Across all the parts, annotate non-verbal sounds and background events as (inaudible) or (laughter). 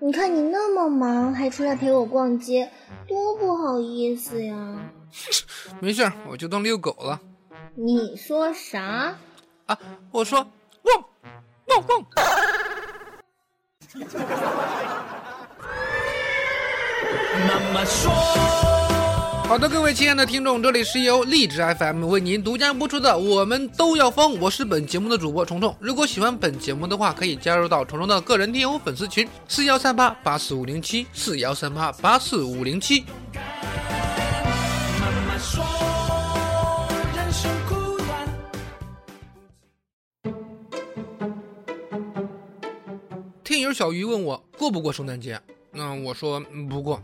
你看你那么忙，还出来陪我逛街，多不好意思呀！没事，我就当遛狗了。你说啥？啊，我说汪汪汪。妈妈说。好的，各位亲爱的听众，这里是由荔枝 FM 为您独家播出的《我们都要疯》，我是本节目的主播虫虫。如果喜欢本节目的话，可以加入到虫虫的个人听友粉丝群：四幺三八八四五零七四幺三八八四五零七。听友小鱼问我过不过圣诞节，那我说不过。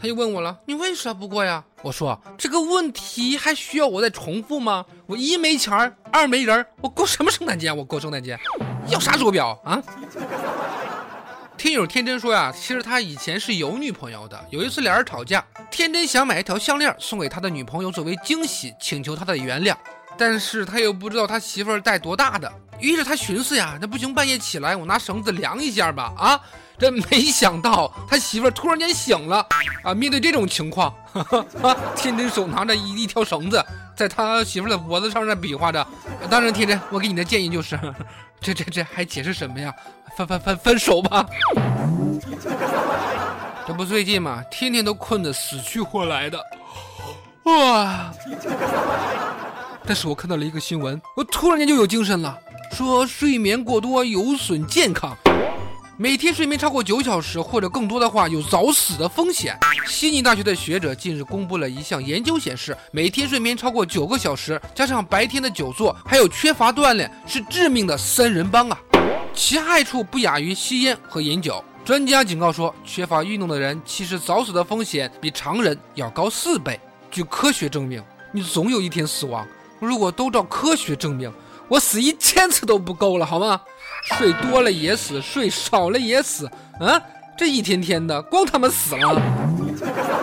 他又问我了，你为啥不过呀？我说这个问题还需要我再重复吗？我一没钱儿，二没人，我过什么圣诞节？我过圣诞节要啥手表啊？(laughs) 听友天真说呀，其实他以前是有女朋友的。有一次俩人吵架，天真想买一条项链送给他的女朋友作为惊喜，请求他的原谅。但是他又不知道他媳妇儿戴多大的，于是他寻思呀，那不行，半夜起来我拿绳子量一下吧。啊，这没想到他媳妇儿突然间醒了，啊，面对这种情况，天真手拿着一一条绳子，在他媳妇儿的脖子上那比划着。当然，天真，我给你的建议就是，这这这还解释什么呀？分分分分手吧。这不最近嘛，天天都困得死去活来的，哇。但是我看到了一个新闻，我突然间就有精神了。说睡眠过多有损健康，每天睡眠超过九小时或者更多的话，有早死的风险。悉尼大学的学者近日公布了一项研究显示，每天睡眠超过九个小时，加上白天的久坐，还有缺乏锻炼，是致命的三人帮啊！其害处不亚于吸烟和饮酒。专家警告说，缺乏运动的人其实早死的风险比常人要高四倍。据科学证明，你总有一天死亡。如果都照科学证明，我死一千次都不够了，好吗？睡多了也死，睡少了也死，啊，这一天天的，光他妈死了。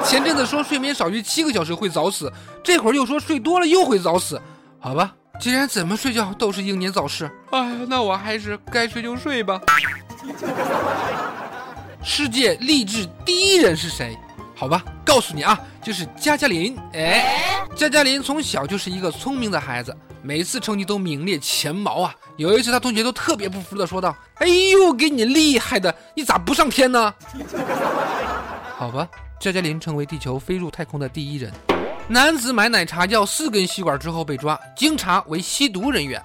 前阵子说睡眠少于七个小时会早死，这会儿又说睡多了又会早死，好吧，既然怎么睡觉都是英年早逝，哎，那我还是该睡就睡吧。世界励志第一人是谁？好吧，告诉你啊，就是加加林。哎，加加林从小就是一个聪明的孩子，每次成绩都名列前茅啊。有一次，他同学都特别不服的说道：“哎呦，给你厉害的，你咋不上天呢？” (laughs) 好吧，加加林成为地球飞入太空的第一人。男子买奶茶要四根吸管之后被抓，经查为吸毒人员。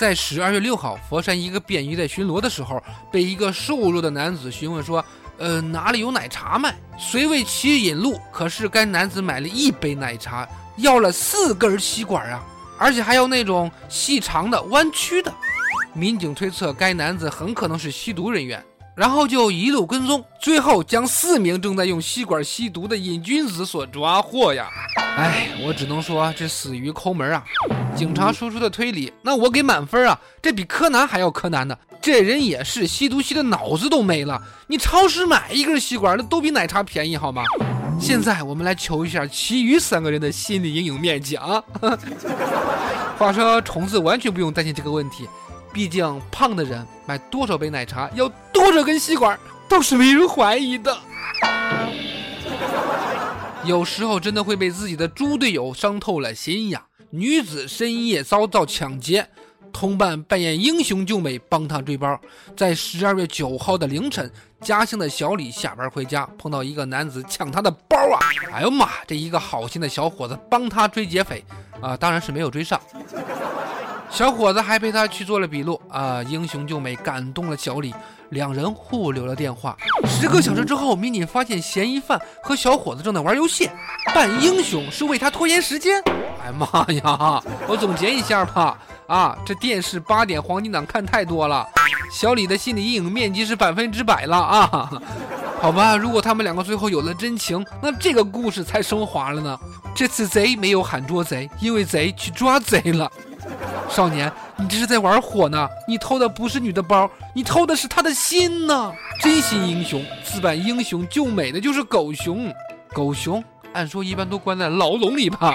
在十二月六号，佛山一个便衣在巡逻的时候，被一个瘦弱的男子询问说。呃，哪里有奶茶卖？虽为其引路，可是该男子买了一杯奶茶，要了四根吸管啊，而且还要那种细长的、弯曲的。民警推测该男子很可能是吸毒人员，然后就一路跟踪，最后将四名正在用吸管吸毒的瘾君子所抓获呀。哎，我只能说这死于抠门啊！警察叔叔的推理，那我给满分啊！这比柯南还要柯南呢。这人也是吸毒吸的脑子都没了。你超市买一根吸管，那都比奶茶便宜，好吗？现在我们来求一下其余三个人的心理阴影面积啊！(laughs) 话说虫子完全不用担心这个问题，毕竟胖的人买多少杯奶茶要多少根吸管都是没人怀疑的。有时候真的会被自己的猪队友伤透了心呀！女子深夜遭到抢劫。同伴扮演英雄救美，帮她追包。在十二月九号的凌晨，家乡的小李下班回家，碰到一个男子抢他的包啊！哎呦妈，这一个好心的小伙子帮他追劫匪啊，当然是没有追上。小伙子还陪他去做了笔录啊，英雄救美感动了小李，两人互留了电话。十个小时之后，民警发现嫌疑犯和小伙子正在玩游戏，扮英雄是为他拖延时间。哎妈呀，我总结一下吧。啊，这电视八点黄金档看太多了，小李的心理阴影面积是百分之百了啊！好吧，如果他们两个最后有了真情，那这个故事才升华了呢。这次贼没有喊捉贼，因为贼去抓贼了。少年，你这是在玩火呢！你偷的不是女的包，你偷的是她的心呢！真心英雄，自扮英雄救美的就是狗熊。狗熊，按说一般都关在牢笼里吧。